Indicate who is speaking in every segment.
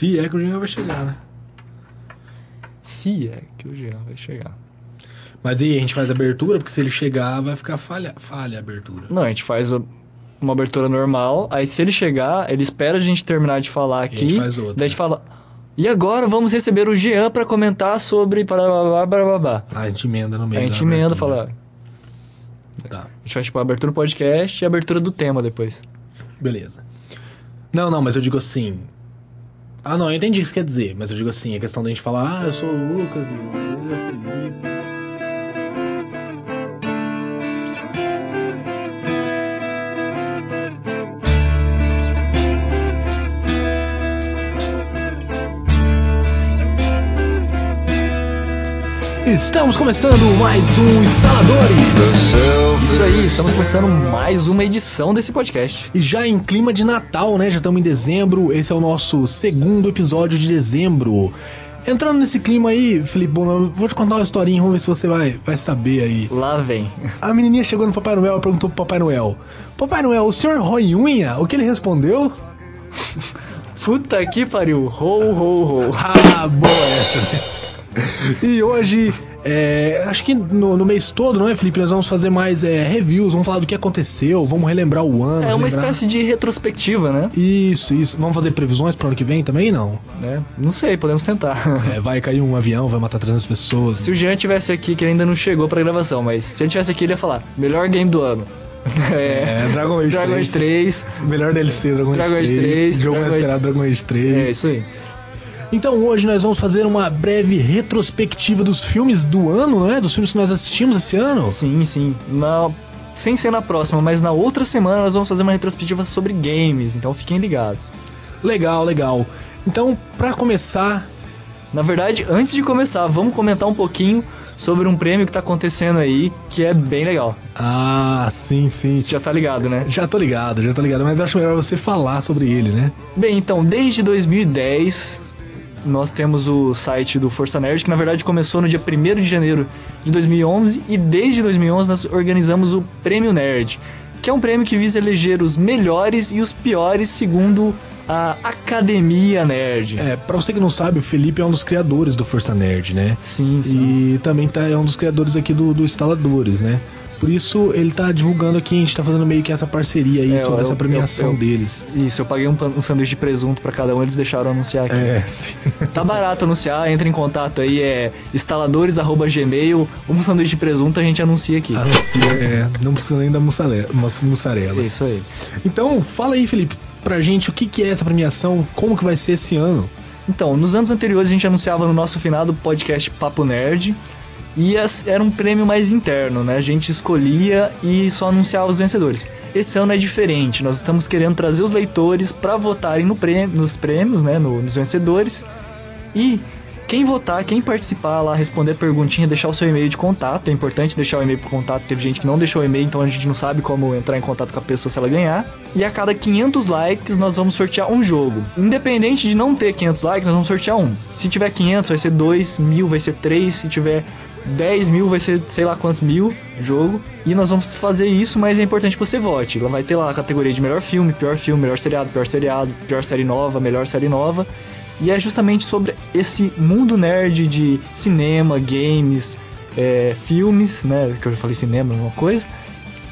Speaker 1: Se é que o Jean vai chegar, né?
Speaker 2: Se é que o Jean vai chegar.
Speaker 1: Mas aí a gente faz a abertura, porque se ele chegar, vai ficar falha, falha a abertura.
Speaker 2: Não, a gente faz uma abertura normal, aí se ele chegar, ele espera a gente terminar de falar
Speaker 1: a
Speaker 2: aqui.
Speaker 1: gente faz outra.
Speaker 2: Daí a gente fala. E agora vamos receber o Jean pra comentar sobre. Barabá, barabá.
Speaker 1: Ah, a gente emenda no
Speaker 2: A
Speaker 1: meio.
Speaker 2: gente
Speaker 1: da
Speaker 2: emenda, fala.
Speaker 1: Tá,
Speaker 2: A gente faz tipo a abertura do podcast e a abertura do tema depois.
Speaker 1: beleza. Não, não, mas eu digo assim. Ah, não, eu entendi o que você quer dizer, mas eu digo assim, a questão da gente falar, ah, eu sou o Lucas e ele é o Estamos começando mais um Instaladores!
Speaker 2: Isso aí, estamos começando mais uma edição desse podcast.
Speaker 1: E já em clima de Natal, né? Já estamos em dezembro. Esse é o nosso segundo episódio de dezembro. Entrando nesse clima aí, Felipe, bom, vou te contar uma historinha, vamos ver se você vai, vai saber aí.
Speaker 2: Lá vem.
Speaker 1: A menininha chegou no Papai Noel e perguntou pro Papai Noel: Papai Noel, o senhor rói unha? O que ele respondeu?
Speaker 2: Puta que pariu. Ho, ho, ho.
Speaker 1: Ah, boa essa, né? E hoje, é, acho que no, no mês todo, não é, Felipe? Nós vamos fazer mais é, reviews, vamos falar do que aconteceu, vamos relembrar o ano.
Speaker 2: É uma
Speaker 1: relembrar-
Speaker 2: espécie de retrospectiva, né?
Speaker 1: Isso, isso. Vamos fazer previsões pro ano que vem também? Não.
Speaker 2: né? Não sei, podemos tentar.
Speaker 1: É, vai cair um avião, vai matar 300 pessoas.
Speaker 2: Se o Jean tivesse aqui, que ele ainda não chegou pra gravação, mas se ele tivesse aqui, ele ia falar: melhor game do ano.
Speaker 1: É, Dragon Age
Speaker 2: Dragon Age 3.
Speaker 1: Melhor DLC, Dragon Age
Speaker 2: Dragon Age
Speaker 1: 3.
Speaker 2: 3,
Speaker 1: Jogo
Speaker 2: Dragon
Speaker 1: mais esperado, Dragon Age 3.
Speaker 2: É, isso aí.
Speaker 1: Então hoje nós vamos fazer uma breve retrospectiva dos filmes do ano, não é? Dos filmes que nós assistimos esse ano.
Speaker 2: Sim, sim. Na... Sem ser na próxima, mas na outra semana nós vamos fazer uma retrospectiva sobre games, então fiquem ligados.
Speaker 1: Legal, legal. Então, pra começar,
Speaker 2: Na verdade, antes de começar, vamos comentar um pouquinho sobre um prêmio que tá acontecendo aí, que é bem legal.
Speaker 1: ah, sim, sim.
Speaker 2: Você já tá ligado, né?
Speaker 1: Já tô ligado, já tô ligado, mas acho melhor você falar sobre ele, né?
Speaker 2: Bem, então, desde 2010, nós temos o site do Força Nerd, que na verdade começou no dia 1 de janeiro de 2011, e desde 2011 nós organizamos o Prêmio Nerd, que é um prêmio que visa eleger os melhores e os piores segundo a Academia Nerd.
Speaker 1: É, pra você que não sabe, o Felipe é um dos criadores do Força Nerd, né?
Speaker 2: Sim, sim.
Speaker 1: E também tá, é um dos criadores aqui do, do Instaladores, né? Por isso ele tá divulgando aqui, a gente tá fazendo meio que essa parceria aí
Speaker 2: É,
Speaker 1: sobre
Speaker 2: eu-
Speaker 1: essa
Speaker 2: eu-
Speaker 1: premiação
Speaker 2: eu-
Speaker 1: deles.
Speaker 2: Isso, eu paguei um, um sanduíche de presunto pra cada um, eles deixaram anunciar aqui.
Speaker 1: É, sim.
Speaker 2: Tá barato anunciar, entra em contato aí, é instaladores.gmail, um sanduíche de presunto a gente anuncia aqui.
Speaker 1: Anuncia, é, não precisa nem da mussarela. mussarela.
Speaker 2: Isso aí.
Speaker 1: Então, fala aí, Felipe, pra gente o que, que é essa premiação, como que vai ser esse ano.
Speaker 2: Então, nos anos anteriores a gente anunciava no nosso finado podcast Papo Nerd. E era um prêmio mais interno, né? A gente escolhia e só anunciava os vencedores. Esse ano é diferente. Nós estamos querendo trazer os leitores para votarem no prêmio, nos prêmios, né? No- nos vencedores. E quem votar, quem participar lá, responder perguntinha, deixar o seu e-mail de contato. É importante deixar o e-mail por contato. Teve gente que não deixou o e-mail, então a gente não sabe como entrar em contato com a pessoa se ela ganhar. E a cada 500 likes, nós vamos sortear um jogo. Independente de não ter 500 likes, nós vamos sortear um. Se tiver 500, vai ser 2, mil vai ser 3. Se tiver 10 mil, vai ser sei lá quantos mil jogo. E nós vamos fazer isso, mas é importante que você vote. Ela vai ter lá a categoria de melhor filme, pior filme, melhor seriado, pior seriado, pior série nova, melhor série nova. E é justamente sobre esse mundo nerd de cinema, games, é, filmes, né? Que eu já falei cinema, uma coisa.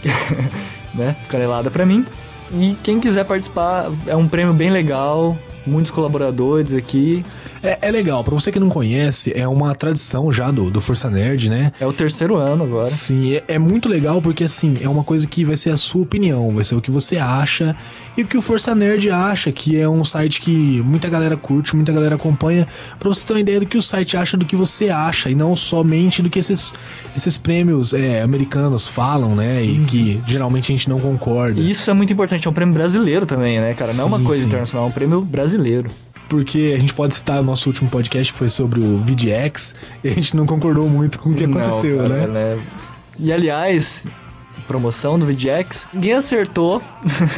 Speaker 2: né? Canelada pra mim. E quem quiser participar, é um prêmio bem legal. Muitos colaboradores aqui.
Speaker 1: É, é legal, pra você que não conhece, é uma tradição já do, do Força Nerd, né?
Speaker 2: É o terceiro ano agora.
Speaker 1: Sim, é, é muito legal porque assim, é uma coisa que vai ser a sua opinião, vai ser o que você acha e o que o Força Nerd acha, que é um site que muita galera curte, muita galera acompanha, pra você ter uma ideia do que o site acha do que você acha e não somente do que esses, esses prêmios é, americanos falam, né? E que geralmente a gente não concorda.
Speaker 2: E isso é muito importante, é um prêmio brasileiro também, né, cara? Não é uma
Speaker 1: Sim,
Speaker 2: coisa
Speaker 1: sim.
Speaker 2: internacional, é um prêmio brasileiro.
Speaker 1: Porque a gente pode citar o nosso último podcast que foi sobre o VDX e a gente não concordou muito com o que
Speaker 2: Não,
Speaker 1: aconteceu,
Speaker 2: cara,
Speaker 1: né?
Speaker 2: E aliás, promoção do VGX, ninguém acertou.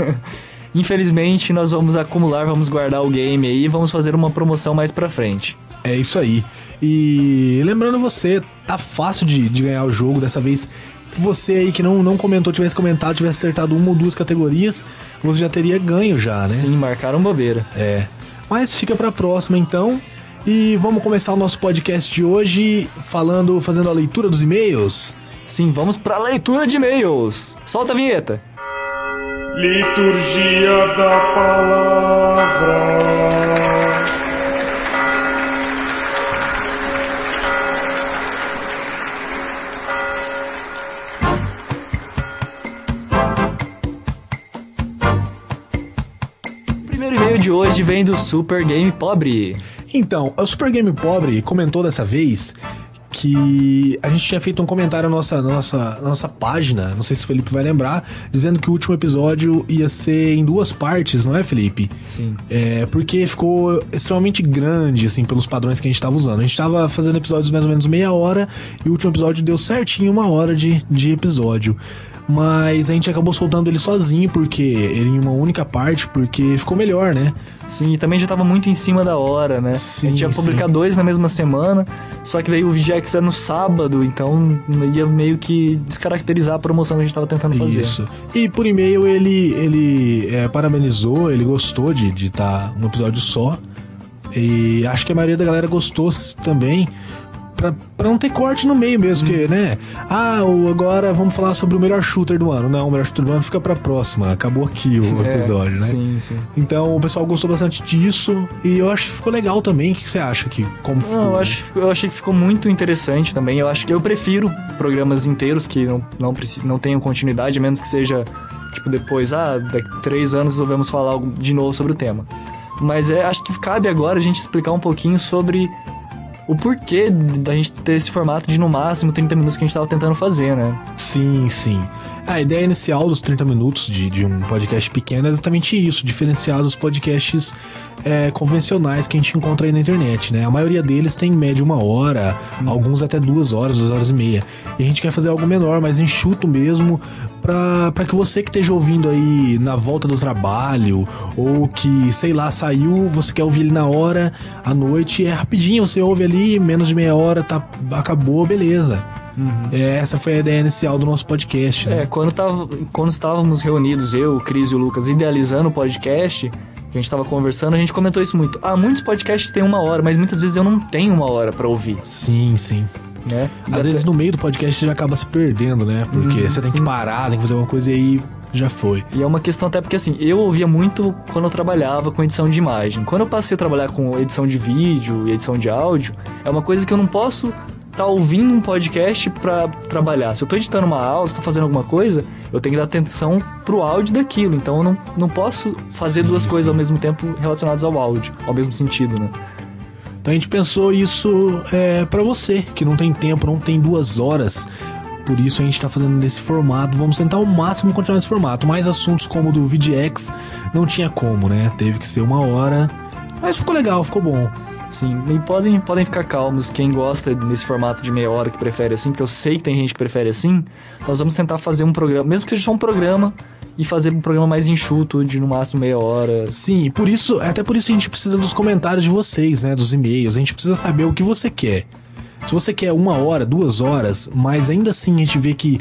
Speaker 2: Infelizmente, nós vamos acumular, vamos guardar o game aí e vamos fazer uma promoção mais pra frente.
Speaker 1: É isso aí. E lembrando você, tá fácil de, de ganhar o jogo dessa vez. Você aí que não, não comentou, tivesse comentado, tivesse acertado uma ou duas categorias, você já teria ganho já, né?
Speaker 2: Sim, marcaram bobeira.
Speaker 1: É. Mas fica pra próxima então. E vamos começar o nosso podcast de hoje falando, fazendo a leitura dos e-mails.
Speaker 2: Sim, vamos pra leitura de e-mails. Solta a vinheta.
Speaker 3: Liturgia da Palavra.
Speaker 2: De hoje vem do Super Game Pobre.
Speaker 1: Então, o Super Game Pobre comentou dessa vez que a gente tinha feito um comentário na nossa, na nossa, na nossa página, não sei se o Felipe vai lembrar, dizendo que o último episódio ia ser em duas partes, não é, Felipe?
Speaker 2: Sim.
Speaker 1: É, porque ficou extremamente grande, assim, pelos padrões que a gente tava usando. A gente tava fazendo episódios mais ou menos meia hora e o último episódio deu certinho uma hora de, de episódio. Mas a gente acabou soltando ele sozinho, porque ele em uma única parte, porque ficou melhor, né?
Speaker 2: Sim, e também já tava muito em cima da hora, né?
Speaker 1: Sim,
Speaker 2: a gente ia
Speaker 1: sim.
Speaker 2: publicar dois na mesma semana, só que daí o VGX é no sábado, então ia meio que descaracterizar a promoção que a gente tava tentando fazer.
Speaker 1: Isso. E por e-mail ele, ele é, parabenizou, ele gostou de estar num episódio só. E acho que a maioria da galera gostou também. Pra, pra não ter corte no meio mesmo, porque, né? Ah, o, agora vamos falar sobre o melhor shooter do ano. Não, o melhor shooter do ano fica pra próxima. Acabou aqui o
Speaker 2: É,
Speaker 1: episódio, né?
Speaker 2: Sim, sim.
Speaker 1: Então o pessoal gostou bastante disso. E eu acho que ficou legal também. O que você acha que como ficou?
Speaker 2: Não, eu, acho, eu achei que ficou muito interessante também. Eu acho que eu prefiro programas inteiros que não, não, não tenham continuidade, a menos que seja, tipo, depois, ah, daqui três anos resolvemos falar de novo sobre o tema. Mas é, acho que cabe agora a gente explicar um pouquinho sobre o porquê da gente ter esse formato de no máximo 30 minutos que a gente tava tentando fazer, né?
Speaker 1: Sim, sim. A ideia inicial dos 30 minutos de, de um podcast pequeno é exatamente isso, diferenciar dos podcasts é, convencionais que a gente encontra aí na internet, né? A maioria deles tem em média uma hora, alguns até duas horas, duas horas e meia. E a gente quer fazer algo menor, mais enxuto mesmo, pra que você que esteja ouvindo aí na volta do trabalho, ou que, sei lá, saiu, você quer ouvir ele na hora, à noite, é rapidinho, você ouve ali, menos de meia hora, tá, acabou, beleza. É, essa foi a ideia inicial do nosso podcast, né?
Speaker 2: É, quando, tava, quando estávamos reunidos, eu, o Cris e o Lucas, idealizando o podcast, que a gente tava conversando, a gente comentou isso muito. Ah, muitos podcasts têm uma hora, mas muitas vezes eu não tenho uma hora pra ouvir,
Speaker 1: Sim, sim.
Speaker 2: né?
Speaker 1: Às
Speaker 2: até-
Speaker 1: vezes no meio do podcast você já acaba se perdendo, né? Porque
Speaker 2: Hum,
Speaker 1: você tem que
Speaker 2: sim.
Speaker 1: parar, tem que fazer alguma coisa e aí já foi.
Speaker 2: E é uma questão até porque assim, eu ouvia muito quando eu trabalhava com edição de imagem. Quando eu passei a trabalhar com edição de vídeo e edição de áudio, é uma coisa que eu não posso estar ouvindo um podcast pra trabalhar. Se eu tô editando uma aula, se tô fazendo alguma coisa, eu tenho que dar atenção pro áudio daquilo. Então eu não, não posso fazer
Speaker 1: Sim,
Speaker 2: duas coisas
Speaker 1: sim.
Speaker 2: ao mesmo tempo relacionadas ao áudio, ao mesmo sentido, né?
Speaker 1: Então a gente pensou isso é, para você, que não tem tempo, não tem duas horas. Por isso a gente tá fazendo nesse formato. Vamos tentar ao máximo continuar nesse formato. Mais assuntos como o do VidX não tinha como, né? Teve que ser uma hora. Mas ficou legal, ficou bom.
Speaker 2: Sim, e podem, podem ficar calmos, quem gosta desse formato de meia hora que prefere assim, porque eu sei que tem gente que prefere assim, nós vamos tentar fazer um programa, mesmo que seja só um programa, e fazer um programa mais enxuto, de no máximo meia hora.
Speaker 1: Sim, e por isso, até por isso a gente precisa dos comentários de vocês, né? Dos e-mails. A gente precisa saber o que você quer. Se você quer uma hora, duas horas, mas ainda assim a gente vê que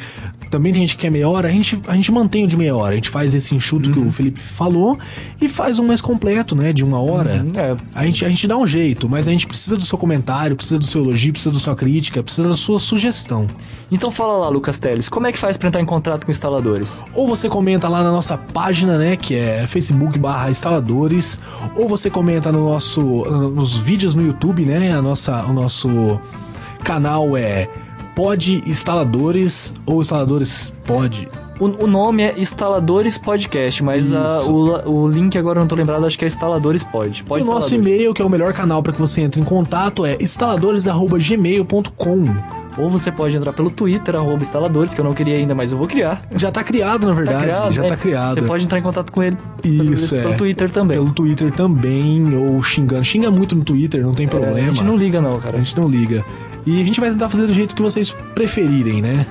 Speaker 1: também tem gente que quer meia hora, a gente, a gente mantém o de meia hora. A gente faz esse enxuto que o Felipe falou e faz um mais completo, né? De uma hora.
Speaker 2: É,
Speaker 1: A gente, a gente dá um jeito, mas a gente precisa do seu comentário, precisa do seu elogio, precisa da sua crítica, precisa da sua sugestão.
Speaker 2: Então fala lá, Lucas Teles, como é que faz pra entrar em contato com instaladores?
Speaker 1: Ou você comenta lá na nossa página, né, que é facebook barra instaladores, ou você comenta no nosso, nos vídeos no YouTube, né, a nossa, o nosso canal é Pod Instaladores, ou Instaladores Pod.
Speaker 2: O, o nome é Instaladores Podcast, mas a-
Speaker 1: Isso.
Speaker 2: o, o link agora eu não tô lembrado, acho que é Instaladores Pod.
Speaker 1: E
Speaker 2: Pode
Speaker 1: o nosso e-mail, que é o melhor canal para que você entre em contato, é instaladores.gmail.com.
Speaker 2: Ou você pode entrar pelo Twitter, arroba instaladores, que eu não queria ainda, mas eu vou criar.
Speaker 1: Já tá criado, na
Speaker 2: Tá
Speaker 1: verdade,
Speaker 2: criado,
Speaker 1: já
Speaker 2: né?
Speaker 1: tá criado.
Speaker 2: Você pode entrar em contato com ele pelo,
Speaker 1: Isso, é.
Speaker 2: pelo Twitter também.
Speaker 1: Pelo Twitter também, ou xingando. Xinga muito no Twitter, não tem
Speaker 2: É,
Speaker 1: problema.
Speaker 2: a gente não liga não, cara.
Speaker 1: A gente não liga. E a gente vai tentar fazer do jeito que vocês preferirem, né?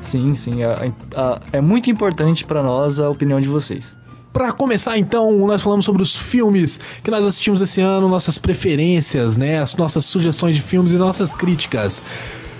Speaker 2: Sim, sim. a- a- é muito importante pra nós a opinião de vocês.
Speaker 1: Pra começar, então, nós falamos sobre os filmes que nós assistimos esse ano, nossas preferências, né? As nossas sugestões de filmes e nossas críticas.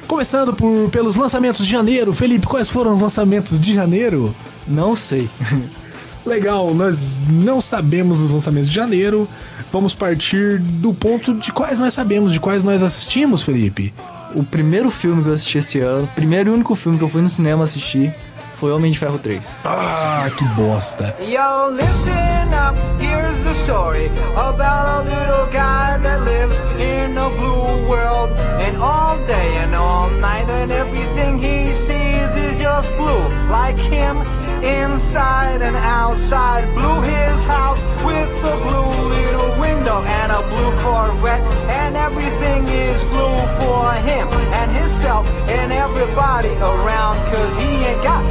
Speaker 1: Começando por, pelos lançamentos de janeiro. Felipe, quais foram os lançamentos de janeiro?
Speaker 2: Não sei.
Speaker 1: Legal, nós não sabemos os lançamentos de janeiro. Vamos partir do ponto de quais nós sabemos, de quais nós assistimos, Felipe.
Speaker 2: O primeiro filme que eu assisti esse ano, primeiro e único filme que eu fui no cinema assistir, foi Homem de Ferro 3.
Speaker 1: Ah, que bosta.
Speaker 3: Yo, listen up, here's the story about a little guy that lives in a blue world. And all day and all night, and everything he sees is just blue. Like him, inside and outside. Blue his house with a blue little window and a blue Corvette. And everything is blue for him and himself and everybody around. Cause he ain't got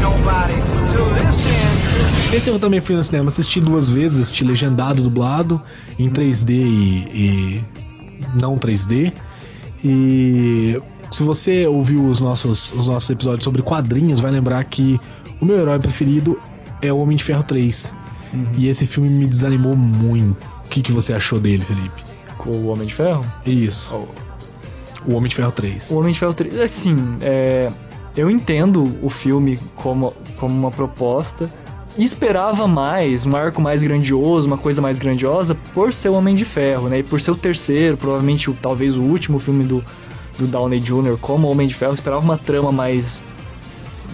Speaker 3: nobody to listen.
Speaker 1: Esse eu também fui no cinema, assisti duas vezes, assisti legendado, dublado, em 3D e, e não 3D. E se você ouviu os nossos, os nossos episódios sobre quadrinhos, vai lembrar que o meu herói preferido é o Homem de Ferro 3. E esse filme me desanimou muito. O que, que você achou dele, Felipe?
Speaker 2: Com o Homem de Ferro?
Speaker 1: Isso. O Homem de Ferro 3.
Speaker 2: O Homem de Ferro 3, assim, é, eu entendo o filme como, como uma proposta. E esperava mais, um arco mais grandioso, uma coisa mais grandiosa, por ser o Homem de Ferro, né? E por ser o terceiro, provavelmente talvez o último filme do, do Downey Jr. como Homem de Ferro. Esperava uma trama mais,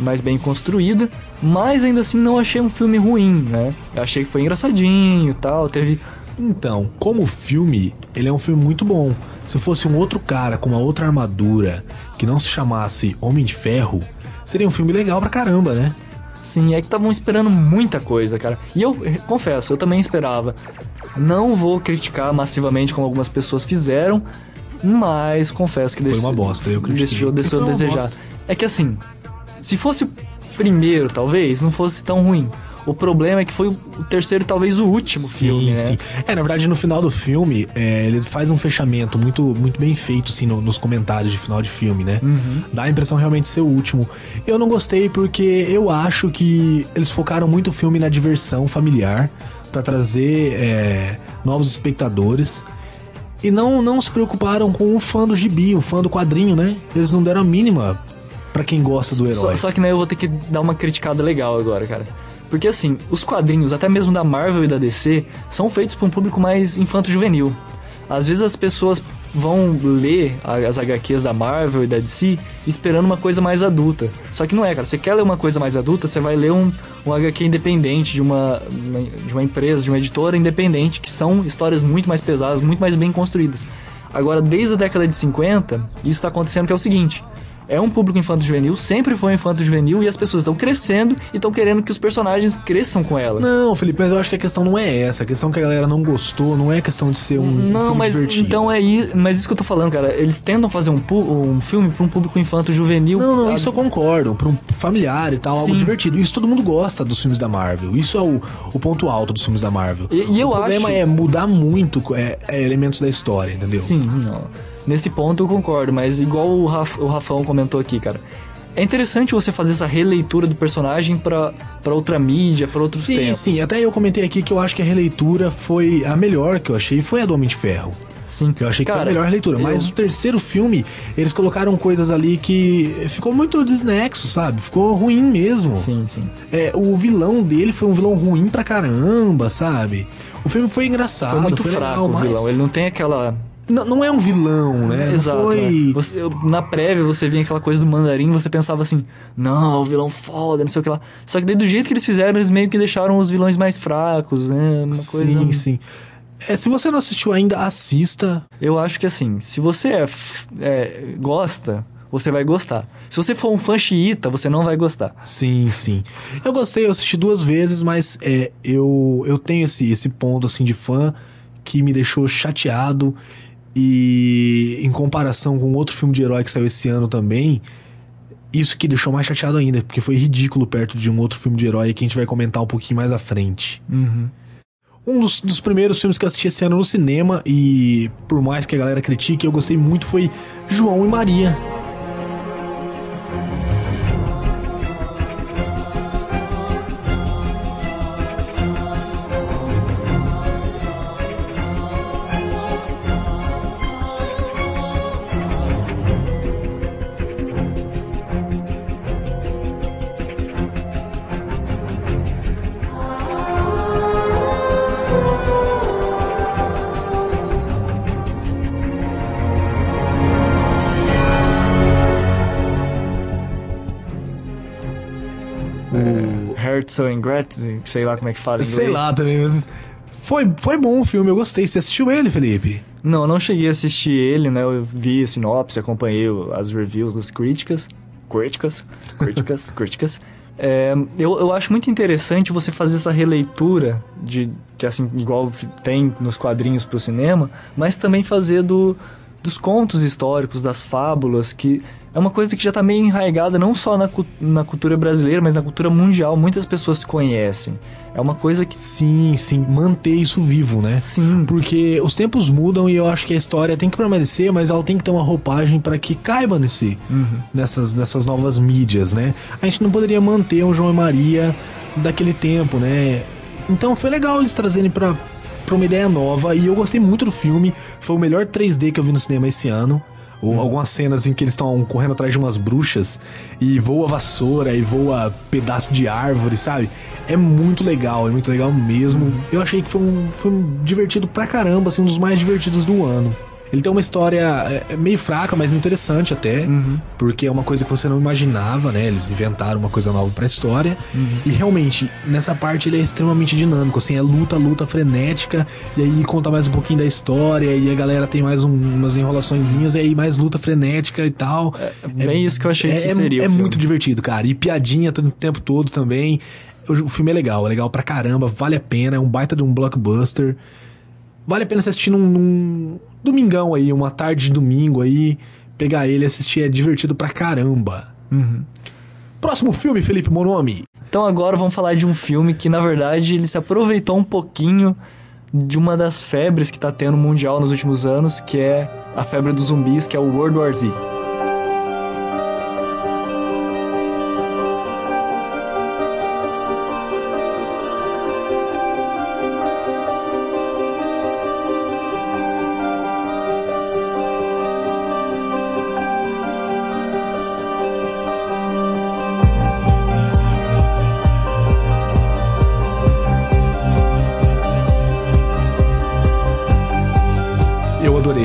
Speaker 2: mais bem construída, mas ainda assim não achei um filme ruim, né? Eu achei que foi engraçadinho e tal, teve
Speaker 1: Então, como filme, ele é um filme muito bom. Se fosse um outro cara com uma outra armadura que não se chamasse Homem de Ferro, seria um filme legal pra caramba, né?
Speaker 2: Sim, é que estavam esperando muita coisa, cara. E eu eh, confesso, eu também esperava. Não vou criticar massivamente como algumas pessoas fizeram, mas confesso que
Speaker 1: Foi
Speaker 2: deixou,
Speaker 1: uma bosta, eu critiquei.
Speaker 2: deixou, deixou a
Speaker 1: Foi
Speaker 2: desejar.
Speaker 1: bosta.
Speaker 2: É que assim, se fosse o primeiro, talvez, não fosse tão ruim. O problema é que foi o terceiro, talvez o último filme, né?
Speaker 1: sim. É, na verdade, no final do filme, é, ele faz um fechamento muito, muito bem feito, assim, no- nos comentários de final de filme, né?
Speaker 2: Uhum.
Speaker 1: Dá a impressão realmente de ser o último. Eu não gostei porque eu acho que eles focaram muito o filme na diversão familiar, pra trazer é, novos espectadores. E não, não se preocuparam com o fã do gibi, o fã do quadrinho, né? Eles não deram a mínima pra quem gosta do herói.
Speaker 2: Só, só que né, eu vou ter que dar uma criticada legal agora, cara. Porque assim, os quadrinhos, até mesmo da Marvel e da DC, são feitos para um público mais infanto-juvenil. Às vezes as pessoas vão ler as HQs da Marvel e da DC esperando uma coisa mais adulta. Só que não é, cara. Você quer ler uma coisa mais adulta, você vai ler um, um HQ independente de uma, uma- de uma empresa, de uma editora independente, que são histórias muito mais pesadas, muito mais bem construídas. Agora, desde a década de 50, isso está acontecendo que é o seguinte. É um público infanto-juvenil, sempre foi um infanto-juvenil, e as pessoas estão crescendo e estão querendo que os personagens cresçam com ela.
Speaker 1: Não, Felipe, mas eu acho que a questão não é essa. A questão é que a galera não gostou não é questão de ser um
Speaker 2: Não,
Speaker 1: filme
Speaker 2: mas
Speaker 1: divertido.
Speaker 2: então é isso, mas isso que eu tô falando, cara. Eles tentam fazer um, um filme pra um público infanto-juvenil.
Speaker 1: Não, não,
Speaker 2: sabe?
Speaker 1: isso eu concordo. Pra um familiar e tal, algo
Speaker 2: Sim.
Speaker 1: divertido. Isso todo mundo gosta dos filmes da Marvel. Isso é o, o ponto alto dos filmes da Marvel.
Speaker 2: E- e eu
Speaker 1: o problema
Speaker 2: acho-
Speaker 1: é mudar muito é, é, elementos da história, entendeu?
Speaker 2: Sim, não. Nesse ponto eu concordo, mas igual o, Raf, o Rafão comentou aqui, cara. É interessante você fazer essa releitura do personagem pra, pra outra mídia, pra outros
Speaker 1: Sim,
Speaker 2: tempos.
Speaker 1: sim. Até eu comentei aqui que eu acho que a releitura foi a melhor que eu achei. Foi a do Homem de Ferro.
Speaker 2: Sim.
Speaker 1: Eu achei que
Speaker 2: Cara,
Speaker 1: foi a melhor releitura. Mas
Speaker 2: eu-
Speaker 1: o terceiro filme, eles colocaram coisas ali que ficou muito desnexo, sabe? Ficou ruim mesmo.
Speaker 2: Sim, sim.
Speaker 1: É, o vilão dele foi um vilão ruim pra caramba, sabe? O filme foi engraçado,
Speaker 2: Foi muito
Speaker 1: foi
Speaker 2: fraco
Speaker 1: legal,
Speaker 2: o
Speaker 1: mas
Speaker 2: vilão. Ele não tem aquela.
Speaker 1: Não, não é um vilão, né? Não
Speaker 2: Exato.
Speaker 1: foi...
Speaker 2: né? Você- na prévia você via aquela coisa do mandarim, você pensava assim, não, o vilão foda, não sei o que lá. Só que daí do jeito que eles fizeram, eles meio que deixaram os vilões mais fracos, né? Uma coisa.
Speaker 1: Sim, sim. É, se você não assistiu ainda, assista.
Speaker 2: Eu acho que assim, se você é, é, gosta, você vai gostar. Se você for um fã xiita, você não vai gostar.
Speaker 1: Sim, sim. Eu gostei, eu assisti duas vezes, mas é, eu, eu tenho esse, esse ponto assim de fã que me deixou chateado. E em comparação com outro filme de herói que saiu esse ano também, isso que deixou mais chateado ainda, porque foi ridículo perto de um outro filme de herói que a gente vai comentar um pouquinho mais à frente. Um dos, dos primeiros filmes que eu assisti esse ano no cinema, e por mais que a galera critique, eu gostei muito, foi João e Maria.
Speaker 2: Gertz and Gretz, sei lá como é que fala em
Speaker 1: Sei lá também, mas. Foi, foi bom o filme, eu gostei. Você assistiu ele, Felipe?
Speaker 2: Não, eu não cheguei a assistir ele, né? Eu vi a sinopse, acompanhei o- as reviews das críticas. Críticas? Críticas? críticas. É, eu, eu acho muito interessante você fazer essa releitura de que assim igual tem nos quadrinhos pro cinema, mas também fazer do, dos contos históricos, das fábulas, que é uma coisa que já tá meio enraigada não só na, na cultura brasileira, mas na cultura mundial. Muitas pessoas conhecem. É uma coisa que
Speaker 1: Sim, sim, manter isso vivo, né?
Speaker 2: sim,
Speaker 1: Porque os tempos mudam e eu acho que a história tem que permanecer, mas ela tem que ter uma roupagem para que caiba nesse, nessas, nessas novas mídias, né? A gente não poderia manter um João e Maria daquele tempo, né? Então foi legal eles trazerem pra, pra uma ideia nova e eu gostei muito do filme. Foi o melhor 3D que eu vi no cinema esse ano. Ou algumas cenas em que eles estão correndo atrás de umas bruxas e voa vassoura e voa pedaço de árvore, sabe? É muito legal, é muito legal mesmo. Eu achei que foi um filme divertido pra caramba, assim, um dos mais divertidos do ano. Ele tem uma história é, é meio fraca, mas interessante até, porque é uma coisa que você não imaginava, né? Eles inventaram uma coisa nova pra história. E realmente, nessa parte ele é extremamente dinâmico, assim, é luta, luta frenética, e aí conta mais um pouquinho da história, e a galera tem mais um- umas enrolaçõezinhas, e aí mais luta frenética e tal.
Speaker 2: é bem isso que eu achei
Speaker 1: É,
Speaker 2: que
Speaker 1: é-
Speaker 2: seria.
Speaker 1: é
Speaker 2: filme.
Speaker 1: muito divertido, cara. E piadinha todo o tempo todo também. O filme é legal, é legal pra caramba, vale a pena, é um baita de um blockbuster. Vale a pena você assistir num, num domingão aí, uma tarde de domingo aí, pegar ele e assistir, é divertido pra caramba.
Speaker 2: Uhum.
Speaker 1: Próximo filme, Felipe Monomi.
Speaker 2: Então agora vamos falar de um filme que, na verdade, ele se aproveitou um pouquinho de uma das febres que tá tendo mundial nos últimos anos, que é a febre dos zumbis, que é o World War Z.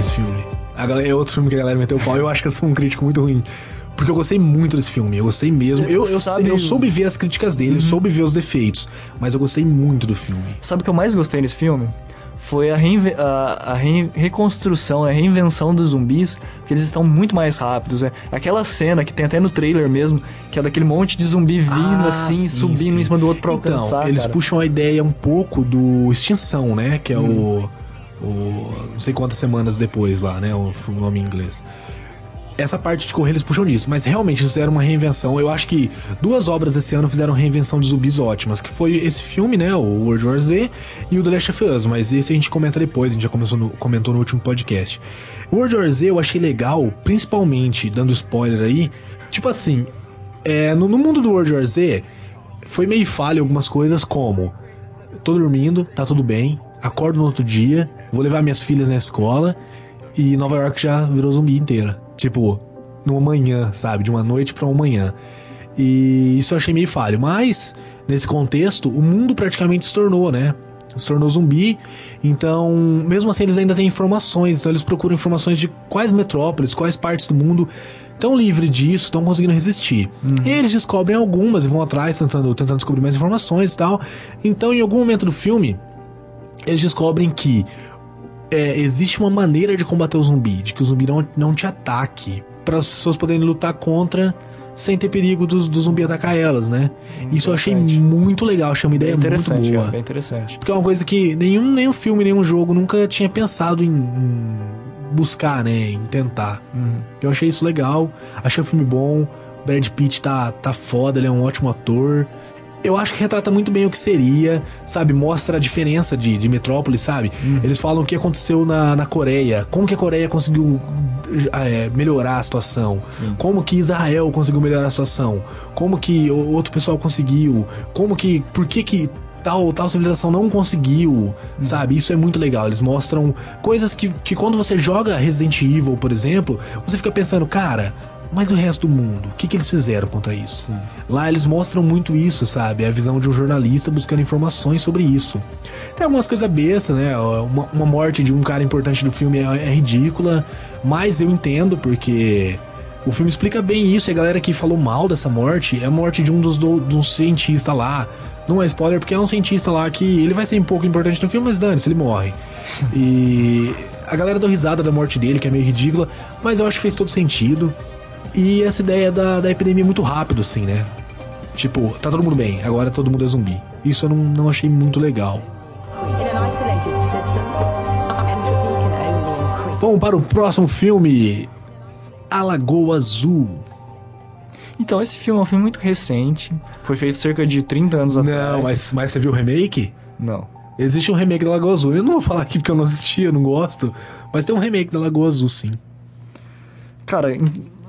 Speaker 1: esse filme. A galera- é outro filme que a galera meteu o pau. Eu acho que eu sou um crítico muito ruim. Porque eu gostei muito desse filme. Eu gostei mesmo. Eu, eu,
Speaker 2: Sabe-
Speaker 1: eu soube ver as críticas dele, eu soube ver os defeitos. Mas eu gostei muito do filme.
Speaker 2: Sabe o que eu mais gostei nesse filme? Foi a, reinve- a- a re- reconstrução, a reinvenção dos zumbis, porque eles estão muito mais rápidos. Né? Aquela cena que tem até no trailer mesmo, que é daquele monte de zumbi vindo
Speaker 1: Ah,
Speaker 2: assim,
Speaker 1: sim,
Speaker 2: subindo
Speaker 1: sim.
Speaker 2: em cima do outro pra
Speaker 1: então,
Speaker 2: alcançar.
Speaker 1: eles
Speaker 2: cara.
Speaker 1: puxam a ideia um pouco do Extinção, né? Que é
Speaker 2: Hum.
Speaker 1: o, Não sei quantas semanas depois lá, né? O nome em inglês. Essa parte de correr eles puxam disso, mas realmente eles fizeram uma reinvenção. Eu acho que duas obras esse ano fizeram reinvenção de zumbis ótimas, que foi esse filme, né? O World War Z e o The Last of Us, mas esse a gente comenta depois, a gente já começou no- comentou no último podcast. O World War Z eu achei legal, principalmente, dando spoiler aí, tipo assim, é, no, no mundo do World War Z, foi meio falha algumas coisas, como tô dormindo, tá tudo bem, acordo no outro dia, vou levar minhas filhas na escola e Nova York já virou zumbi inteira. Tipo, numa manhã, sabe? De uma noite pra uma manhã. E isso eu achei meio falho. Mas, nesse contexto, o mundo praticamente se tornou, né? Se tornou zumbi. Então, mesmo assim, eles ainda têm informações. Então, eles procuram informações de quais metrópoles, quais partes do mundo estão livres disso, estão conseguindo resistir. E eles descobrem algumas e vão atrás tentando, tentando descobrir mais informações e tal. Então, em algum momento do filme, eles descobrem que é, existe uma maneira de combater o zumbi, de que o zumbi não, não te ataque, para as pessoas poderem lutar contra sem ter perigo do, do zumbi atacar elas, né? Isso eu achei muito legal, achei uma ideia muito boa.
Speaker 2: é, bem interessante.
Speaker 1: Porque é uma coisa que nenhum, nenhum filme, nenhum jogo nunca tinha pensado em, em buscar, né? Em tentar.
Speaker 2: Uhum.
Speaker 1: Eu achei isso legal, achei o filme bom. Brad Pitt tá, tá foda, ele é um ótimo ator. Eu acho que retrata muito bem o que seria, sabe? Mostra a diferença de, de metrópole, sabe? Eles falam o que aconteceu na, na Coreia, como que a Coreia conseguiu é, melhorar a situação, como que Israel conseguiu melhorar a situação, como que outro pessoal conseguiu, como que. Por que que tal, tal civilização não conseguiu, sabe? Isso é muito legal. Eles mostram coisas que, que quando você joga Resident Evil, por exemplo, você fica pensando, cara, mas o resto do mundo, o que, que eles fizeram contra isso? Lá eles mostram muito isso, sabe? A visão de um jornalista buscando informações sobre isso. Tem algumas coisas bestas, né? Uma, uma morte de um cara importante do filme é, é ridícula, mas eu entendo porque. O filme explica bem isso, e a galera que falou mal dessa morte é a morte de um dos, do, de um cientista lá, Não é spoiler, porque é um cientista lá que ele vai ser um pouco importante no filme, mas dane-se, ele morre. E a galera deu risada da morte dele, que é meio ridícula, mas eu acho que fez todo sentido. E essa ideia da, da epidemia é muito rápido, assim, né? Tipo, tá todo mundo bem, agora todo mundo é zumbi. Isso eu não, não achei muito legal.
Speaker 4: Increase.
Speaker 1: Vamos para o próximo filme: A Lagoa Azul.
Speaker 2: Então, esse filme é um filme muito recente. Foi feito cerca de 30 anos atrás.
Speaker 1: Não, mas, mas você viu o remake?
Speaker 2: Não.
Speaker 1: Existe um remake da Lagoa Azul. Eu não vou falar aqui porque eu não assisti, eu não gosto. Mas tem um remake da Lagoa Azul, sim.
Speaker 2: Cara,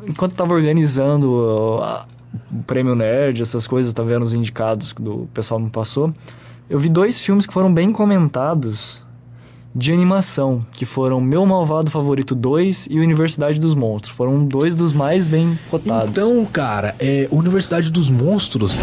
Speaker 2: enquanto eu tava organizando a- o prêmio Nerd, essas coisas, tá vendo os indicados que o pessoal me passou, eu vi dois filmes que foram bem comentados de animação, que foram Meu Malvado Favorito 2 e Universidade dos Monstros. Foram dois dos mais bem cotados.
Speaker 1: Então, cara, é Universidade dos Monstros.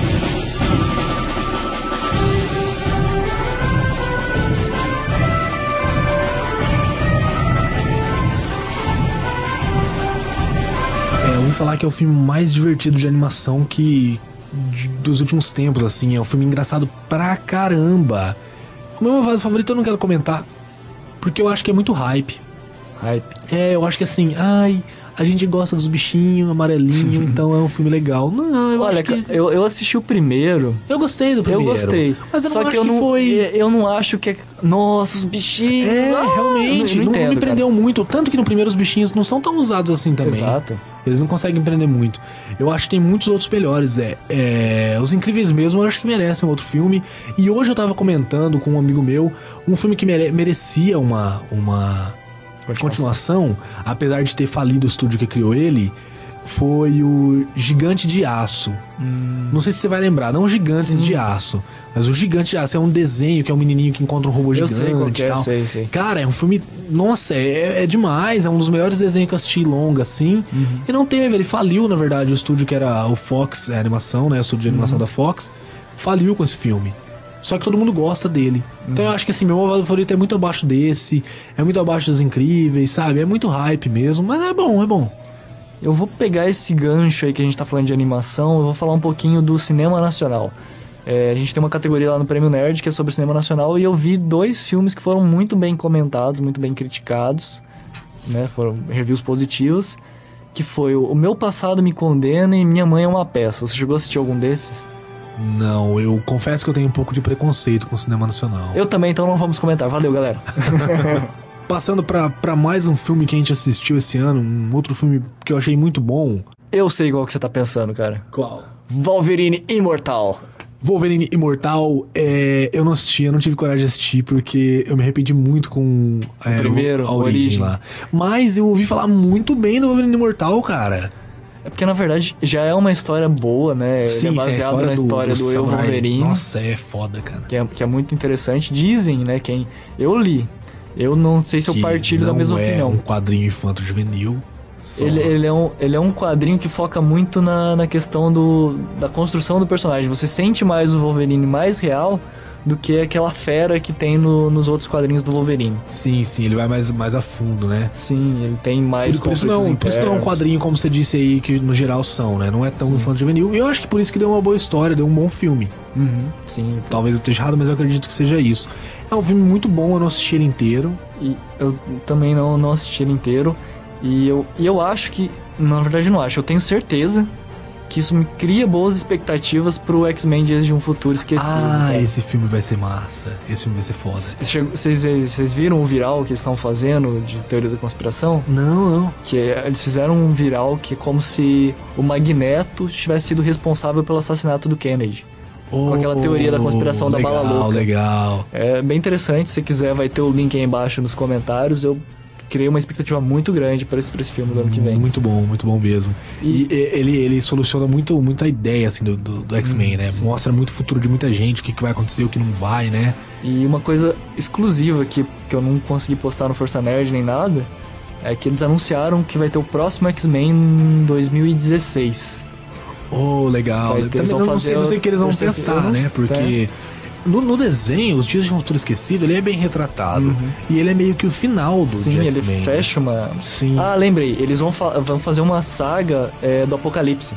Speaker 1: Falar que é o filme mais divertido de animação que. dos últimos tempos, assim. É um filme engraçado pra caramba. O meu malvado favorito eu não quero comentar. Porque eu acho que é muito hype.
Speaker 2: Hype.
Speaker 1: É, eu acho que assim, ai, a gente gosta dos bichinhos amarelinho, então é um filme legal. Não, eu
Speaker 2: Olha,
Speaker 1: acho que.
Speaker 2: eu, eu assisti o primeiro.
Speaker 1: Eu gostei do primeiro.
Speaker 2: Eu gostei.
Speaker 1: Mas eu
Speaker 2: Só
Speaker 1: não
Speaker 2: que
Speaker 1: acho
Speaker 2: eu
Speaker 1: que
Speaker 2: não,
Speaker 1: foi.
Speaker 2: Eu não acho que é. Nossa, os bichinhos.
Speaker 1: É,
Speaker 2: ah,
Speaker 1: realmente, não, não
Speaker 2: entendo,
Speaker 1: me
Speaker 2: cara.
Speaker 1: prendeu muito. Tanto que no primeiro os bichinhos não são tão usados assim também.
Speaker 2: Exato.
Speaker 1: Eles não conseguem prender muito. Eu acho que tem muitos outros melhores. É, é, Os Incríveis mesmo, eu acho que merecem outro filme. E hoje eu tava comentando com um amigo meu um filme que mere- merecia uma, uma continuação, apesar de ter falido o estúdio que criou ele, foi o Gigante de Aço. Não sei se você vai lembrar, não Gigantes
Speaker 2: Hum. Sim.
Speaker 1: de Aço, mas o Gigante de Aço é um desenho que é um menininho que encontra um robô
Speaker 2: Eu
Speaker 1: gigante
Speaker 2: sei
Speaker 1: e
Speaker 2: é,
Speaker 1: tal.
Speaker 2: sei, sei.
Speaker 1: Cara, é um filme. Nossa, é, é demais. É um dos melhores desenhos que eu assisti longa, assim.
Speaker 2: Uhum.
Speaker 1: E não teve, ele faliu, na verdade, o estúdio que era o Fox é, Animação, né? O estúdio de
Speaker 2: Uhum.
Speaker 1: animação da Fox. Faliu com esse filme. Só que todo mundo gosta dele. Então eu
Speaker 2: Uhum.
Speaker 1: acho que assim, meu malvado favorito é muito abaixo desse, é muito abaixo dos incríveis, sabe? É muito hype mesmo, mas é bom, é bom.
Speaker 2: Eu vou pegar esse gancho aí que a gente tá falando de animação, eu vou falar um pouquinho do cinema nacional. É, a gente tem uma categoria lá no Prêmio Nerd que é sobre cinema nacional e eu vi dois filmes que foram muito bem comentados, muito bem criticados, né? Foram reviews positivos, que foi o O Meu Passado Me Condena e Minha Mãe é uma Peça. Você chegou a assistir algum desses?
Speaker 1: Não, eu confesso que eu tenho um pouco de preconceito com o cinema nacional.
Speaker 2: Eu também, então não vamos comentar. Valeu, galera.
Speaker 1: Passando pra, pra mais um filme que a gente assistiu esse ano, um outro filme que eu achei muito bom.
Speaker 2: Eu sei qual que você tá pensando, cara.
Speaker 1: Qual?
Speaker 2: Wolverine Imortal.
Speaker 1: Wolverine Imortal, é, eu não assisti, eu não tive coragem de assistir porque eu me arrependi muito com é,
Speaker 2: primeiro,
Speaker 1: a origem,
Speaker 2: Origem.
Speaker 1: lá. Mas eu ouvi falar muito bem do Wolverine Imortal, cara.
Speaker 2: É porque, na verdade, já é uma história boa, né? Ele
Speaker 1: Sim,
Speaker 2: é
Speaker 1: sim,
Speaker 2: baseado na história do, Eu
Speaker 1: samurai.
Speaker 2: Wolverine,
Speaker 1: Nossa, é foda, cara.
Speaker 2: que é, que é muito interessante. Dizem, né, quem... Eu li. Eu não sei se eu partilho da mesma
Speaker 1: é
Speaker 2: opinião.
Speaker 1: um quadrinho infanto juvenil. só-
Speaker 2: Ele, ele, é um, ele é um quadrinho que foca muito na, na questão do, da construção do personagem. Você sente mais o Wolverine mais real do que aquela fera que tem no- nos outros quadrinhos do Wolverine.
Speaker 1: Sim, sim, ele vai mais, mais a fundo, né?
Speaker 2: Sim, ele tem mais
Speaker 1: Por, por isso não, é um- por isso não é um quadrinho como você disse aí, que no geral são, né? Não é tão infanto juvenil. E eu acho que por isso que deu uma boa história, deu um bom filme.
Speaker 2: Uhum, sim,
Speaker 1: Talvez eu esteja errado, mas eu acredito que seja isso. É um filme muito bom, eu não assisti ele inteiro.
Speaker 2: E eu também não, não assisti ele inteiro. E eu, e eu acho que. Na verdade, não acho. Eu tenho certeza que isso me cria boas expectativas pro X-Men Dias de um Futuro Esquecido.
Speaker 1: ah,
Speaker 2: cara.
Speaker 1: esse filme vai ser massa. Esse filme vai ser foda.
Speaker 2: Vocês viram o viral que eles estão fazendo de teoria da conspiração?
Speaker 1: Não, não.
Speaker 2: Que é- eles fizeram um viral que é como se o Magneto tivesse sido responsável pelo assassinato do Kennedy. Com aquela teoria da conspiração da bala
Speaker 1: legal,
Speaker 2: louca.
Speaker 1: Legal,
Speaker 2: É bem interessante, se quiser vai ter o link aí embaixo nos comentários. Eu criei uma expectativa muito grande para esse, pra esse filme do ano que vem.
Speaker 1: Muito bom, muito bom mesmo. E, e- ele, ele soluciona muito, muita ideia assim, do, do, do X-Men, né?
Speaker 2: Sim.
Speaker 1: Mostra muito o futuro de muita gente, o que, que vai acontecer, o que não vai, né?
Speaker 2: E uma coisa exclusiva que, que eu não consegui postar no Força Nerd nem nada é que eles anunciaram que vai ter o próximo X-Men em 2016.
Speaker 1: Oh, legal.
Speaker 2: Ter,
Speaker 1: Também não, não sei, não sei o que eles vão pensar,
Speaker 2: não
Speaker 1: né? Porque no, no desenho, Os Dias de um Futuro Esquecido, ele é bem retratado.
Speaker 2: Uhum.
Speaker 1: E ele é meio que o final do
Speaker 2: Sim, ele fecha uma.
Speaker 1: Sim.
Speaker 2: Ah, lembrei, eles vão, fa- vão fazer uma saga é, do Apocalipse.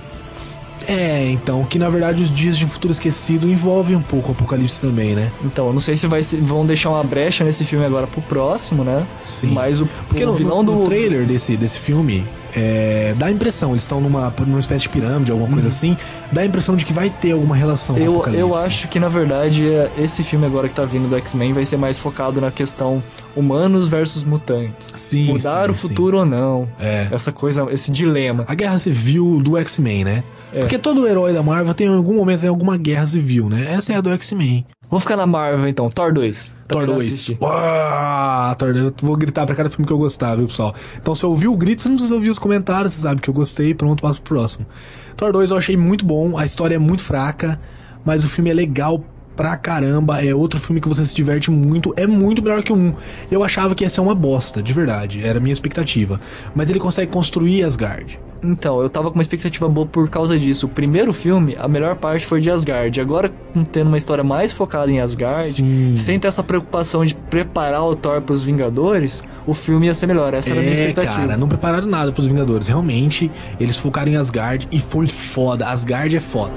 Speaker 1: É, então, que na verdade os dias de futuro esquecido envolvem um pouco o apocalipse também, né?
Speaker 2: Então, eu não sei se vai se- vão deixar uma brecha nesse filme agora pro próximo, né?
Speaker 1: Sim.
Speaker 2: Mas o,
Speaker 1: Porque
Speaker 2: o
Speaker 1: no,
Speaker 2: vilão
Speaker 1: no,
Speaker 2: do
Speaker 1: no trailer desse, desse filme, é, dá a impressão, eles estão numa, numa espécie de pirâmide, alguma coisa assim, dá a impressão de que vai ter alguma relação com o
Speaker 2: Eu,
Speaker 1: apocalipse.
Speaker 2: eu acho que na verdade é- esse filme agora que tá vindo do X-Men vai ser mais focado na questão humanos versus mutantes.
Speaker 1: Sim,
Speaker 2: Mudar
Speaker 1: sim,
Speaker 2: o
Speaker 1: sim.
Speaker 2: futuro ou não.
Speaker 1: É.
Speaker 2: Essa coisa, esse dilema.
Speaker 1: A guerra civil do X-Men, né?
Speaker 2: É.
Speaker 1: Porque todo herói da Marvel tem em algum momento tem alguma guerra civil, né? Essa é a do X-Men.
Speaker 2: Vou ficar na Marvel então, Thor 2. Tá
Speaker 1: Thor
Speaker 2: pra
Speaker 1: 2.
Speaker 2: assistir.
Speaker 1: Uau, Thor 2. Eu vou gritar pra cada filme que eu gostar, viu, pessoal? Então, se eu ouvir o grito, você não precisa ouvir os comentários, você sabe que eu gostei, pronto, passo pro próximo. Thor 2 eu achei muito bom, a história é muito fraca, mas o filme é legal pra caramba, é outro filme que você se diverte muito, é muito melhor que o 1. Eu achava que ia ser uma bosta, de verdade, era a minha expectativa. Mas ele consegue construir Asgard.
Speaker 2: Então, eu tava com uma expectativa boa por causa disso. O primeiro filme, a melhor parte foi de Asgard. Agora, tendo uma história mais focada em Asgard,
Speaker 1: Sim.
Speaker 2: sem ter essa preocupação de preparar o Thor pros Vingadores, o filme ia ser melhor. Essa era a minha
Speaker 1: É,
Speaker 2: expectativa.
Speaker 1: cara, não prepararam nada pros Vingadores. Realmente, eles focaram em Asgard e foi foda. Asgard é foda.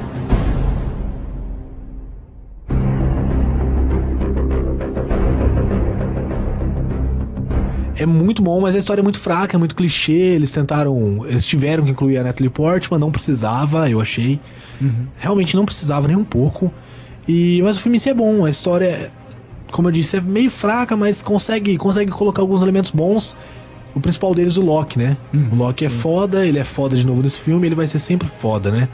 Speaker 1: É muito bom, mas a história é muito fraca, é muito clichê. Eles tentaram. Eles tiveram que incluir a Natalie Portman, não precisava, eu achei. Realmente não precisava nem um pouco. E, mas o filme em si é bom, a história, como eu disse, é meio fraca, mas consegue, consegue colocar alguns elementos bons. O principal deles, o Loki, né? o Loki é foda, ele é foda de novo nesse filme, ele vai ser sempre foda, né?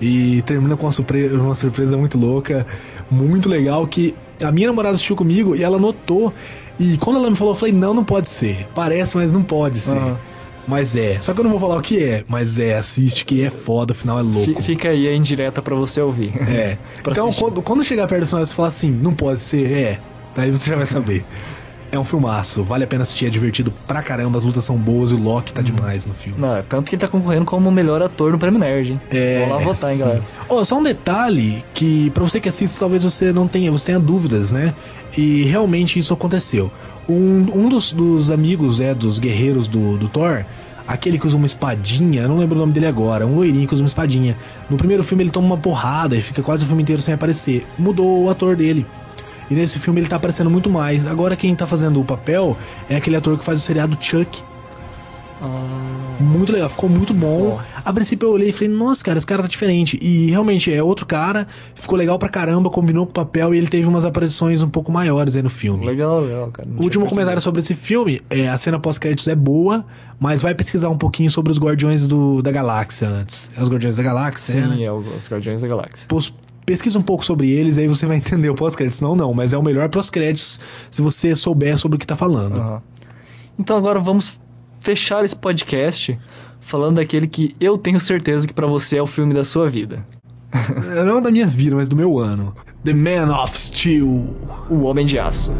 Speaker 1: E termina com uma surpresa, uma surpresa muito louca, muito legal, que a minha namorada assistiu comigo e ela notou. E quando ela me falou, eu falei, não, não pode ser. Parece, mas não pode ser.
Speaker 2: Aham.
Speaker 1: Mas é. Só que eu não vou falar o que é, mas é, assiste que é foda, o final é louco.
Speaker 2: Fi- Fica aí a indireta pra você ouvir.
Speaker 1: É. Então, quando, quando chegar perto do final, você fala assim, não pode ser, é. Daí você já vai saber. É um filmaço, vale a pena assistir, é divertido pra caramba, as lutas são boas e o Loki tá demais no filme.
Speaker 2: Não, é tanto que ele tá concorrendo como o melhor ator no Prêmio Nerd, hein?
Speaker 1: É,
Speaker 2: Vamos lá votar, hein,
Speaker 1: sim.
Speaker 2: galera.
Speaker 1: Ó, só um detalhe que pra você que assiste, talvez você não tenha, você tenha dúvidas, né? E realmente isso aconteceu. Um, um dos, dos amigos, é, dos guerreiros do, do Thor, aquele que usa uma espadinha, não lembro o nome dele agora, um loirinho que usa uma espadinha. No primeiro filme ele toma uma porrada e fica quase o filme inteiro sem aparecer. Mudou o ator dele. E nesse filme ele tá aparecendo muito mais. Agora quem tá fazendo o papel é aquele ator que faz o seriado Chuck. Muito legal, ficou muito bom. A princípio eu olhei e falei, nossa, cara, esse cara tá diferente. E realmente é outro cara, ficou legal pra caramba, combinou com o papel e ele teve umas aparições um pouco maiores aí no filme.
Speaker 2: Legal, legal, cara. Não
Speaker 1: último comentário sobre esse filme é a cena pós-créditos é boa, mas vai pesquisar um pouquinho sobre os Guardiões do, da Galáxia antes. É os Guardiões da Galáxia?
Speaker 2: Sim,
Speaker 1: né?
Speaker 2: é os Guardiões da Galáxia.
Speaker 1: Pos- Pesquisa um pouco sobre eles, aí você vai entender o pós-créditos. Não, não, mas é o melhor pós-créditos se você souber sobre o que tá falando.
Speaker 2: Aham. Então agora vamos fechar esse podcast falando daquele que eu tenho certeza que pra você é o filme da sua vida.
Speaker 1: Não da minha vida, mas do meu ano. The Man of Steel.
Speaker 2: O Homem de Aço.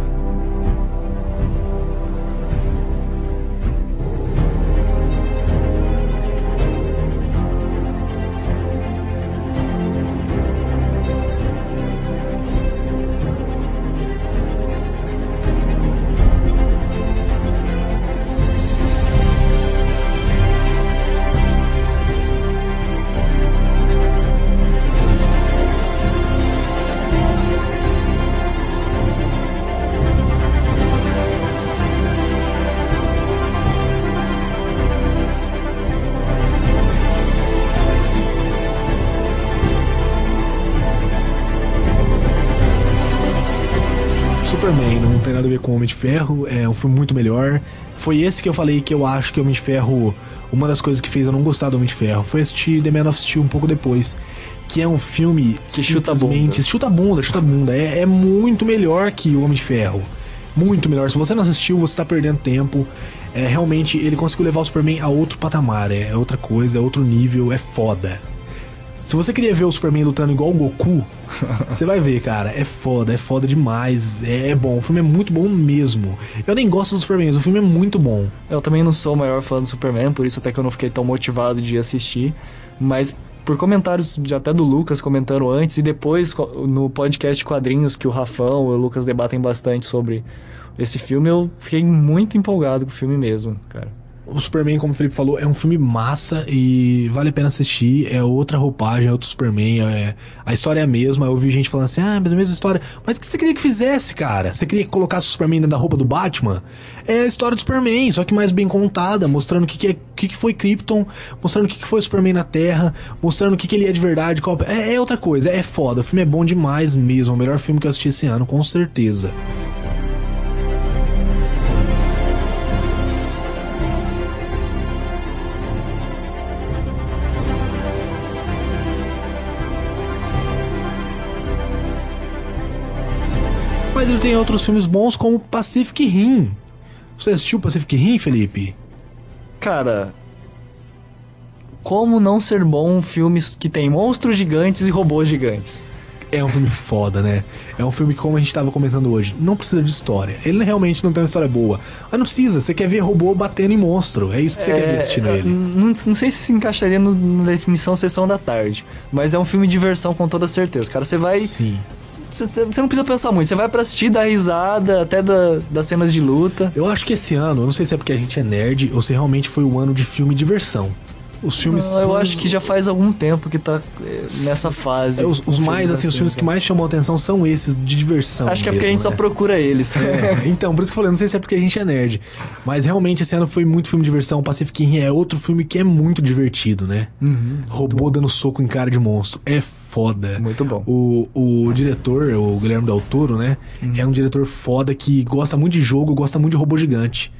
Speaker 1: Nada a ver com Homem de Ferro, é um filme muito melhor. Foi esse que eu falei que eu acho que Homem de Ferro, uma das coisas que fez eu não gostar do Homem de Ferro, foi assistir The Man of Steel um pouco depois. Que é um filme
Speaker 2: Que chuta bunda.
Speaker 1: Chuta a bunda, chuta bunda. É, é muito melhor que o Homem de Ferro. Muito melhor. Se você não assistiu, você tá perdendo tempo. É, realmente, ele conseguiu levar o Superman a outro patamar. É, é outra coisa, é outro nível, é foda. Se você queria ver o Superman lutando igual o Goku, você vai ver, cara. É foda, é foda demais. É, é bom. O filme é muito bom mesmo. Eu nem gosto do Superman, mas o filme é muito bom.
Speaker 2: Eu também não sou o maior fã do Superman, por isso até que eu não fiquei tão motivado de assistir. Mas por comentários de, até do Lucas comentando antes e depois no podcast quadrinhos que o Rafão e o Lucas debatem bastante sobre esse filme, eu fiquei muito empolgado com o filme mesmo, cara.
Speaker 1: O Superman, como o Felipe falou, é um filme massa e vale a pena assistir. É outra roupagem, é outro Superman. É... A história é a mesma. Eu ouvi gente falando assim, ah, mas a mesma história. Mas o que você queria que fizesse, cara? Você queria que colocasse o Superman dentro da roupa do Batman? É a história do Superman, só que mais bem contada, mostrando o que, que, é, que, foi Krypton, mostrando o que, que foi o Superman na Terra, mostrando o que, que ele é de verdade. Qual... É, é outra coisa, é foda. O filme é bom demais mesmo. O melhor filme que eu assisti esse ano, com certeza. Tem outros filmes bons como Pacific Rim. Você assistiu Pacific Rim, Felipe?
Speaker 2: Cara, como não ser bom filmes que tem monstros gigantes e robôs gigantes?
Speaker 1: É um filme foda, né? É um filme que, como a gente tava comentando hoje, não precisa de história. Ele realmente não tem uma história boa. Mas não precisa, você quer ver robô batendo em monstro. É isso que você quer ver assistindo
Speaker 2: é,
Speaker 1: ele.
Speaker 2: Não, não sei se se encaixaria no- na definição sessão da tarde, mas é um filme de diversão com toda certeza. Cara, você vai.
Speaker 1: Sim.
Speaker 2: Você não precisa pensar muito, você vai pra assistir, dar risada, até da- das cenas de luta.
Speaker 1: Eu acho que esse ano, eu não sei se é porque a gente é nerd ou se realmente foi o ano de filme diversão. Os filmes.
Speaker 2: Não, eu acho que já faz algum tempo que tá é, nessa fase.
Speaker 1: É, os, os mais, assim, os filmes que mais chamam a atenção são esses de diversão.
Speaker 2: Acho que é porque a gente
Speaker 1: mesmo,
Speaker 2: só
Speaker 1: né?
Speaker 2: procura eles.
Speaker 1: É, então, por isso que eu falei, não sei se é porque a gente é nerd. Mas realmente esse ano foi muito filme de diversão. Pacific Rim é outro filme que é muito divertido, né? Robô dando soco em cara de monstro. É foda.
Speaker 2: Muito bom.
Speaker 1: O, o diretor, o Guilherme Del Toro, né? É um diretor foda que gosta muito de jogo, gosta muito de robô gigante.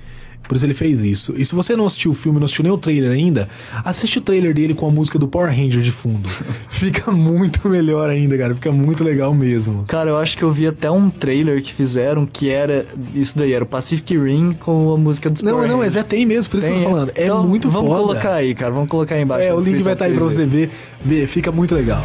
Speaker 1: Por isso ele fez isso. E se você não assistiu o filme, não assistiu nem o trailer ainda, assiste o trailer dele com a música do Power Ranger de fundo. Fica muito melhor ainda, cara. Fica muito legal mesmo.
Speaker 2: Cara, eu acho que eu vi até um trailer que fizeram que era isso daí, era o Pacific Rim com a música dos
Speaker 1: Não,
Speaker 2: Power
Speaker 1: não, mas é tem mesmo, por isso que eu
Speaker 2: Tem,
Speaker 1: tô falando. É
Speaker 2: Então,
Speaker 1: muito
Speaker 2: vamos
Speaker 1: foda.
Speaker 2: colocar aí, cara, vamos colocar aí embaixo.
Speaker 1: É, o link vai estar aí pra você ver. ver. Fica muito legal.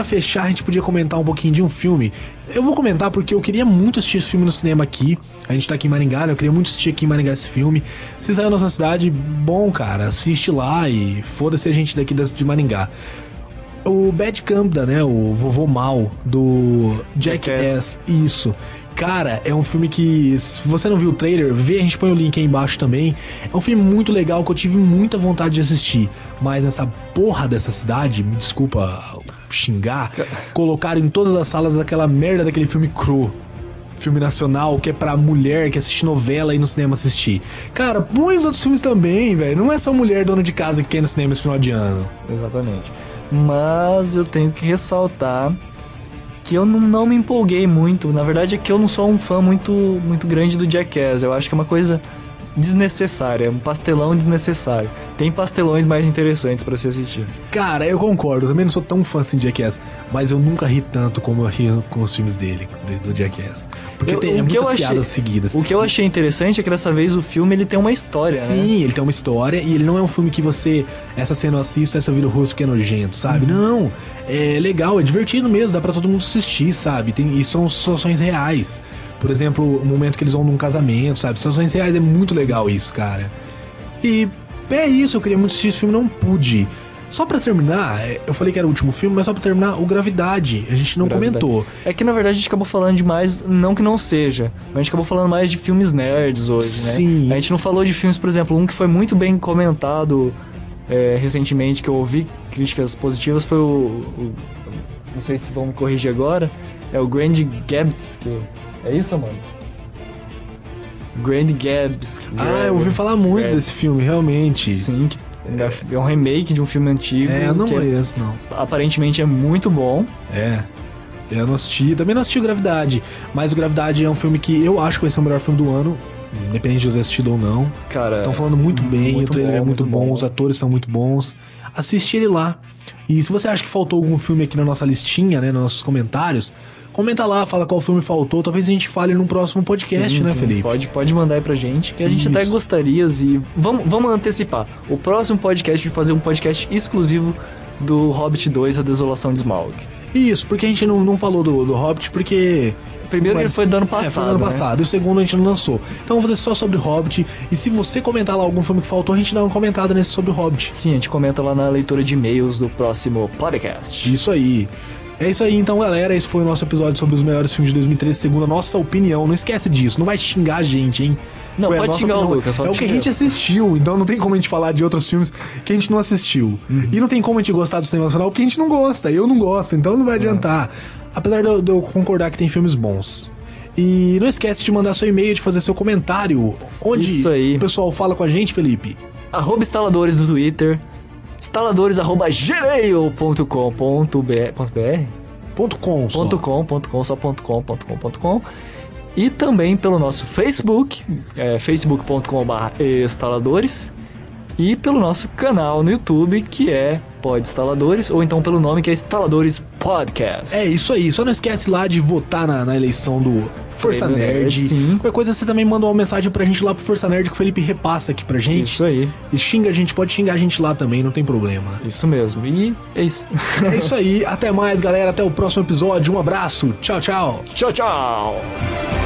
Speaker 1: Pra fechar a gente podia comentar um pouquinho de um filme. Eu vou comentar porque eu queria muito assistir esse filme no cinema aqui. A gente tá aqui em Maringá, né? Eu queria muito assistir aqui em Maringá esse filme. Se saiu na nossa cidade, bom, cara, assiste lá e foda-se a gente daqui de Maringá. O Bad Campbell, né? O vovô mal do Jackass.
Speaker 2: Jackass.
Speaker 1: Isso. Cara, é um filme que, se você não viu o trailer, vê, a gente põe o link aí embaixo também. É um filme muito legal que eu tive muita vontade de assistir. Mas nessa porra dessa cidade, me desculpa xingar, colocaram em todas as salas aquela merda daquele filme cru. Filme nacional que é pra mulher que assiste novela e no cinema assistir. Cara, põe os outros filmes também, velho. Não é só mulher dona de casa que quer ir no cinema esse final de ano.
Speaker 2: Exatamente. Mas eu tenho que ressaltar que eu não, não me empolguei muito. Na verdade é que eu não sou um fã muito, muito grande do Jackass. Eu acho que é uma coisa desnecessária, um pastelão desnecessário. Tem pastelões mais interessantes pra se assistir.
Speaker 1: Cara, eu concordo. Eu também não sou tão fã assim de Jackass, mas eu nunca ri tanto como eu ri com os filmes dele, de- do Jackass. Porque
Speaker 2: Eu-
Speaker 1: tem é muitas
Speaker 2: achei-
Speaker 1: piadas seguidas.
Speaker 2: O que eu achei interessante é que dessa vez o filme ele tem uma história, né?
Speaker 1: Sim, ele tem uma história e ele não é um filme que você. Essa cena eu assisto, essa eu viro o rosto que é nojento, sabe?
Speaker 2: Uhum.
Speaker 1: Não. É legal, é divertido mesmo, dá pra todo mundo assistir, sabe? Tem, e são situações reais. Por exemplo, o momento que eles vão num casamento, sabe? Situações reais é muito legal isso, cara. E é isso, eu queria muito assistir esse filme, não pude. Só pra terminar, é, eu falei que era o último filme, mas só pra terminar, o Gravidade. A gente não
Speaker 2: Gravidade.
Speaker 1: comentou.
Speaker 2: É que na verdade a gente acabou falando de mais, não que não seja, mas a gente acabou falando mais de filmes nerds hoje, né?
Speaker 1: Sim.
Speaker 2: A gente não falou de filmes, por exemplo, um que foi muito bem comentado é, recentemente, que eu ouvi críticas positivas, foi o, o- Não sei se vão me corrigir agora. É o Grand Gatsby. É isso, mano? Grand Gatsby.
Speaker 1: Ah, eu ouvi falar muito
Speaker 2: É.
Speaker 1: desse filme, realmente.
Speaker 2: Sim, que é um remake de um filme antigo.
Speaker 1: É, eu não
Speaker 2: que
Speaker 1: conheço, não.
Speaker 2: aparentemente é muito bom.
Speaker 1: É. Eu não assisti, também não assisti o Gravidade, mas o Gravidade é um filme que eu acho que vai ser o melhor filme do ano, independente de eu ter assistido ou não.
Speaker 2: Cara,
Speaker 1: Estão falando muito bem,
Speaker 2: muito
Speaker 1: o trailer
Speaker 2: bom,
Speaker 1: é muito,
Speaker 2: muito
Speaker 1: bom,
Speaker 2: bom.
Speaker 1: os atores são muito bons. Assiste ele lá. E se você acha que faltou algum filme aqui na nossa listinha, né, nos nossos comentários, comenta lá, fala qual filme faltou, talvez a gente fale num próximo podcast,
Speaker 2: Sim,
Speaker 1: né,
Speaker 2: sim.
Speaker 1: Felipe?
Speaker 2: Pode, pode mandar aí pra gente, que a gente até
Speaker 1: Isso.
Speaker 2: gostaria e vamos, vamos antecipar. O próximo podcast de fazer um podcast exclusivo do Hobbit 2, A Desolação de Smaug.
Speaker 1: Isso, porque a gente não, não falou do, do Hobbit, porque
Speaker 2: primeiro ele
Speaker 1: Mas-
Speaker 2: foi do ano
Speaker 1: É,
Speaker 2: passado.
Speaker 1: foi do ano
Speaker 2: né?
Speaker 1: passado. E o segundo a gente não lançou. Então vamos fazer só sobre Hobbit. E se você comentar lá algum filme que faltou, a gente dá uma comentada nesse sobre Hobbit.
Speaker 2: Sim, a gente comenta lá na leitura de e-mails do próximo podcast.
Speaker 1: Isso aí. É isso aí, então, galera. Esse foi o nosso episódio sobre os melhores filmes de 2013, segundo a nossa opinião. Não esquece disso. Não vai xingar a gente, hein?
Speaker 2: Não,
Speaker 1: Foi
Speaker 2: pode xingar o. Lucas,
Speaker 1: É o que a gente assistiu, então não tem como a gente falar de outros filmes que a gente não assistiu.
Speaker 2: Uhum.
Speaker 1: E não tem como a gente gostar do cinema nacional porque a gente não gosta. Eu não gosto, então não vai adiantar. Apesar de eu, de eu concordar que tem filmes bons. E não esquece de mandar seu e-mail, de fazer seu comentário. Onde o pessoal fala com a gente, Felipe?
Speaker 2: Arroba instaladores no Twitter. Instaladores arroba gmail.com.br
Speaker 1: Ponto .com só.
Speaker 2: Ponto .com, ponto .com, só ponto .com, ponto .com, ponto .com. E também pelo nosso Facebook, é, facebook.com.br instaladores. E pelo nosso canal no YouTube, que é Pod Instaladores, ou então pelo nome que é Instaladores Podcast.
Speaker 1: É isso aí. Só não esquece lá de votar na, na eleição do Força
Speaker 2: Prêmio
Speaker 1: Nerd.
Speaker 2: Nerd, sim.
Speaker 1: Qualquer coisa você também manda uma mensagem pra gente lá pro Força Nerd que o Felipe repassa aqui pra gente.
Speaker 2: Isso aí,
Speaker 1: E xinga a gente, pode xingar a gente lá também, não tem problema.
Speaker 2: isso mesmo. E é isso.
Speaker 1: é isso aí. Até mais, galera. Até o próximo episódio. Um abraço. Tchau, tchau.
Speaker 2: tchau, tchau!